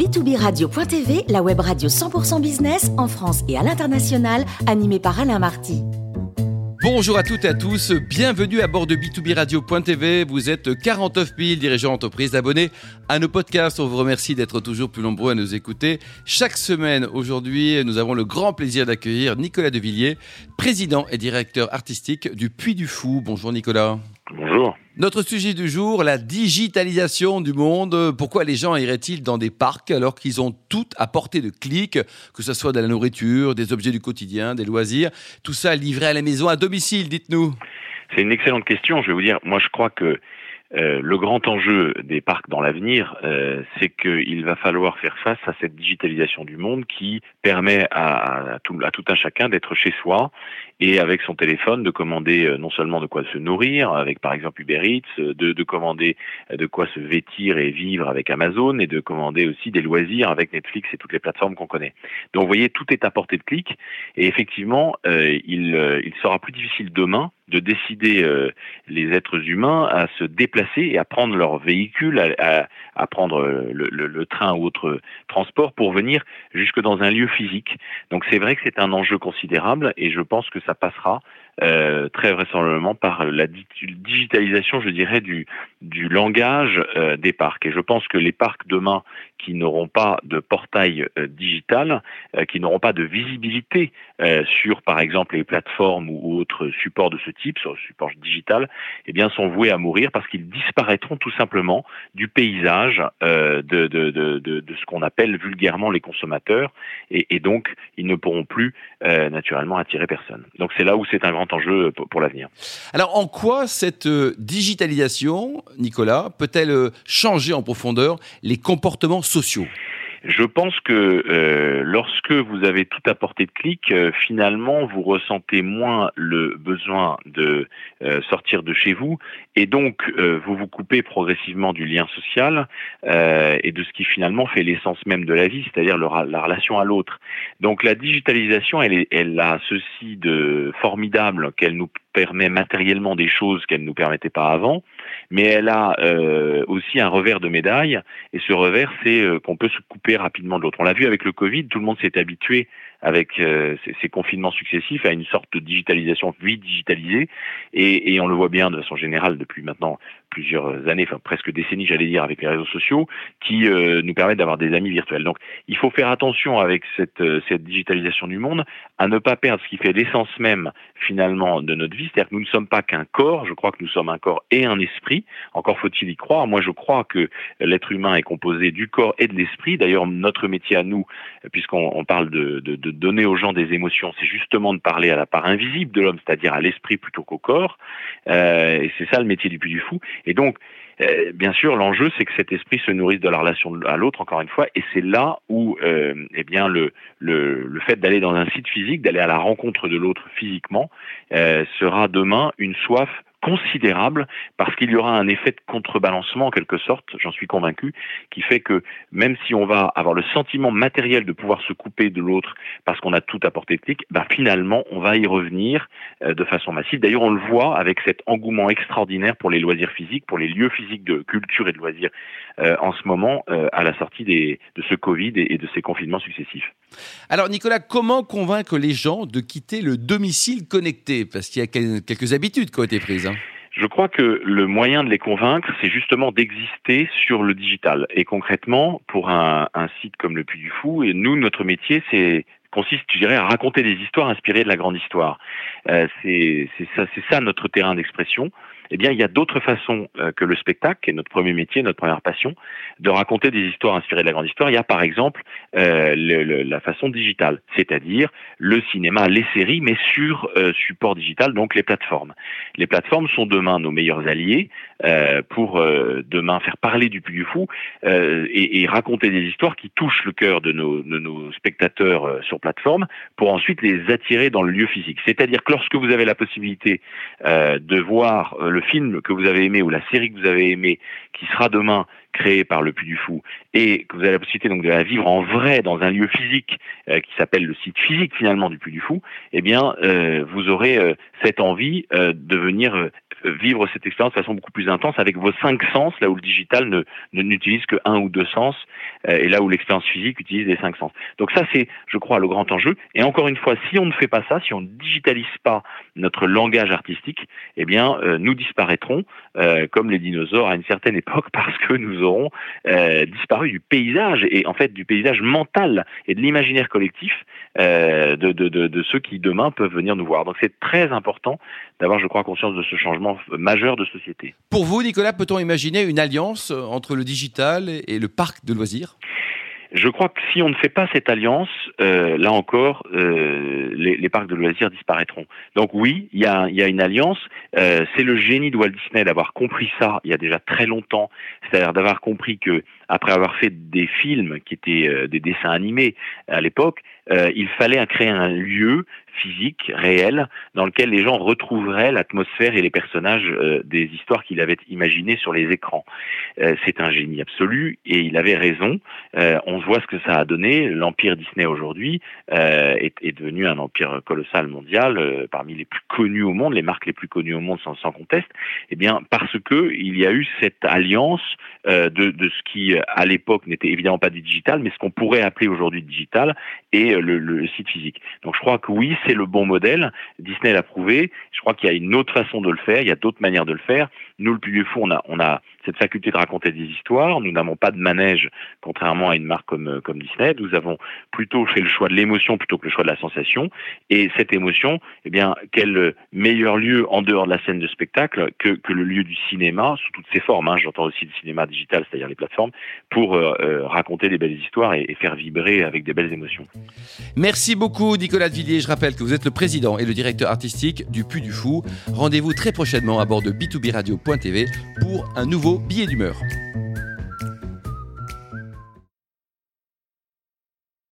B2B Radio.tv, la web radio 100% business en France et à l'international, animée par Alain Marty. Bonjour à toutes et à tous, bienvenue à bord de B2B Radio.tv. Vous êtes 49 000 dirigeants d'entreprise abonnés à nos podcasts. On vous remercie d'être toujours plus nombreux à nous écouter. Chaque semaine, aujourd'hui, nous avons le grand plaisir d'accueillir Nicolas Devilliers, président et directeur artistique du Puy du Fou. Bonjour Nicolas. Bonjour. Notre sujet du jour, la digitalisation du monde. Pourquoi les gens iraient-ils dans des parcs alors qu'ils ont tout à portée de clic, que ce soit de la nourriture, des objets du quotidien, des loisirs, tout ça livré à la maison, à domicile, dites-nous? C'est une excellente question. Je vais vous dire, moi je crois que euh, le grand enjeu des parcs dans l'avenir, euh, c'est qu'il va falloir faire face à cette digitalisation du monde qui permet à, tout, un chacun d'être chez soi et avec son téléphone de commander euh, non seulement de quoi se nourrir, avec par exemple Uber Eats, de, de commander de quoi se vêtir et vivre avec Amazon et de commander aussi des loisirs avec Netflix et toutes les plateformes qu'on connaît. Donc vous voyez, tout est à portée de clic et effectivement, il sera plus difficile demain de décider les êtres humains à se déplacer et à prendre leur véhicule, à, prendre le, le, train ou autre transport pour venir jusque dans un lieu physique. Donc c'est vrai que c'est un enjeu considérable et je pense que ça passera euh, très vraisemblablement par la digitalisation, je dirais, du, du langage euh, des parcs. Et je pense que les parcs demain qui n'auront pas de portail euh, digital, qui n'auront pas de visibilité sur, par exemple, les plateformes ou autres supports de ce type, sur le support digital, eh bien, sont voués à mourir parce qu'ils disparaîtront tout simplement du paysage de, de, de, de, ce qu'on appelle vulgairement les consommateurs, et, et, donc ils ne pourront plus naturellement attirer personne. Donc c'est là où c'est un grand enjeu pour, l'avenir. Alors en quoi cette euh, digitalisation, Nicolas, peut-elle euh, changer en profondeur les comportements sociaux? Je pense que euh, lorsque vous avez tout à portée de clic, euh, finalement, vous ressentez moins le besoin de euh, sortir de chez vous, et donc vous vous coupez progressivement du lien social et de ce qui finalement fait l'essence même de la vie, c'est-à-dire la relation à l'autre. Donc la digitalisation, elle, est, elle a ceci de formidable qu'elle nous permet matériellement des choses qu'elle ne nous permettait pas avant, mais elle a euh, aussi un revers de médaille, et ce revers, c'est euh, qu'on peut se couper rapidement de l'autre. On l'a vu avec le Covid, tout le monde s'est habitué avec euh, ces, confinements successifs à une sorte de digitalisation, vie digitalisée, et, et, on le voit bien de façon générale depuis maintenant plusieurs années, enfin presque décennies, j'allais dire, avec les réseaux sociaux, qui euh, nous permettent d'avoir des amis virtuels. Donc, il faut faire attention avec cette, euh, cette digitalisation du monde à ne pas perdre ce qui fait l'essence même finalement de notre vie, c'est-à-dire que nous ne sommes pas qu'un corps. Je crois que nous sommes un corps et un esprit. Encore faut-il y croire. Moi, je crois que l'être humain est composé du corps et de l'esprit. D'ailleurs, notre métier à nous, puisqu'on parle de, de, de donner aux gens des émotions, c'est justement de parler à la part invisible de l'homme, c'est-à-dire à, l'esprit plutôt qu'au corps. Euh, et c'est ça le métier du Puy du Fou. Et donc, euh, bien sûr, l'enjeu, c'est que cet esprit se nourrisse de la relation à l'autre, encore une fois, et c'est là où, euh, eh bien, le, fait d'aller dans un site physique, d'aller à la rencontre de l'autre physiquement, sera demain une soif considérable parce qu'il y aura un effet de contrebalancement en quelque sorte, j'en suis convaincu, qui fait que même si on va avoir le sentiment matériel de pouvoir se couper de l'autre parce qu'on a tout à portée de clic, bah finalement on va y revenir euh, de façon massive. D'ailleurs on le voit avec cet engouement extraordinaire pour les loisirs physiques, pour les lieux physiques de culture et de loisirs euh, en ce moment euh, à la sortie des, de ce Covid et, de ces confinements successifs. Alors Nicolas, comment convaincre les gens de quitter le domicile connecté? Parce qu'il y a quelques habitudes qui ont été prises. Hein. Je crois que le moyen de les convaincre, c'est justement d'exister sur le digital. Et concrètement, pour un, site comme le Puy du Fou, et nous, notre métier, c'est consiste, je dirais, à raconter des histoires inspirées de la grande histoire. Euh, c'est ça, c'est ça notre terrain d'expression eh bien, il y a d'autres façons euh, que le spectacle, qui est notre premier métier, notre première passion, de raconter des histoires inspirées de la grande histoire. Il y a, par exemple, euh, la façon digitale, c'est-à-dire le cinéma, les séries, mais sur euh, support digital, donc les plateformes. Les plateformes sont demain nos meilleurs alliés pour demain faire parler du Puy du Fou et, et, raconter des histoires qui touchent le cœur de nos, de nos spectateurs sur plateforme pour ensuite les attirer dans le lieu physique. C'est-à-dire que lorsque vous avez la possibilité de voir le le film que vous avez aimé ou la série que vous avez aimé, qui sera demain créée par le Puy du Fou, et que vous avez la possibilité donc de la vivre en vrai dans un lieu physique euh, qui s'appelle le site physique finalement du Puy du Fou, eh bien euh, vous aurez euh, cette envie de venir vivre cette expérience de façon beaucoup plus intense avec vos cinq sens, là où le digital ne n'utilise que un ou deux sens, et là où l'expérience physique utilise les cinq sens. Donc ça, c'est, je crois, le grand enjeu. Et encore une fois, si on ne fait pas ça, si on ne digitalise pas notre langage artistique, eh bien, nous disparaîtrons comme les dinosaures à une certaine époque parce que nous aurons disparu du paysage et en fait du paysage mental et de l'imaginaire collectif de, de, de, de ceux qui demain peuvent venir nous voir. Donc c'est très important d'avoir, je crois, conscience de ce changement majeur de société. Pour vous, Nicolas, peut-on imaginer une alliance entre le digital et le parc de loisirs? Je crois que si on ne fait pas cette alliance, euh, là encore, euh, les, parcs de loisirs disparaîtront. Donc oui, il y a, une alliance. Euh, c'est le génie de Walt Disney d'avoir compris ça il y a déjà très longtemps. C'est-à-dire d'avoir compris que après avoir fait des films qui étaient des dessins animés à l'époque, euh, il fallait créer un lieu physique, réel, dans lequel les gens retrouveraient l'atmosphère et les personnages euh, des histoires qu'il avait imaginées sur les écrans. Euh, c'est un génie absolu et il avait raison. On voit ce que ça a donné. L'empire Disney aujourd'hui est, devenu un empire colossal mondial, parmi les plus connus au monde, les marques les plus connues au monde sans, conteste. Eh bien, parce que il y a eu cette alliance de, ce qui à l'époque n'était évidemment pas du digital, mais ce qu'on pourrait appeler aujourd'hui digital le, le site physique. Donc, je crois que oui, c'est le bon modèle. Disney l'a prouvé. Je crois qu'il y a une autre façon de le faire. Il y a d'autres manières de le faire. Nous, le Puy Fou, on a, cette faculté de raconter des histoires. Nous n'avons pas de manège, contrairement à une marque comme, euh, comme Disney. Nous avons plutôt fait le choix de l'émotion plutôt que le choix de la sensation. Et cette émotion, eh bien, quel meilleur lieu en dehors de la scène de spectacle que, le lieu du cinéma, sous toutes ses formes. Hein. J'entends aussi le cinéma digital, c'est-à-dire les plateformes, pour euh, euh, raconter des belles histoires et, faire vibrer avec des belles émotions. Merci beaucoup, Nicolas de Villiers. Je rappelle que vous êtes le président et le directeur artistique du Puy du Fou. Rendez-vous très prochainement à bord de b2b radio.tv pour un nouveau billet d'humeur.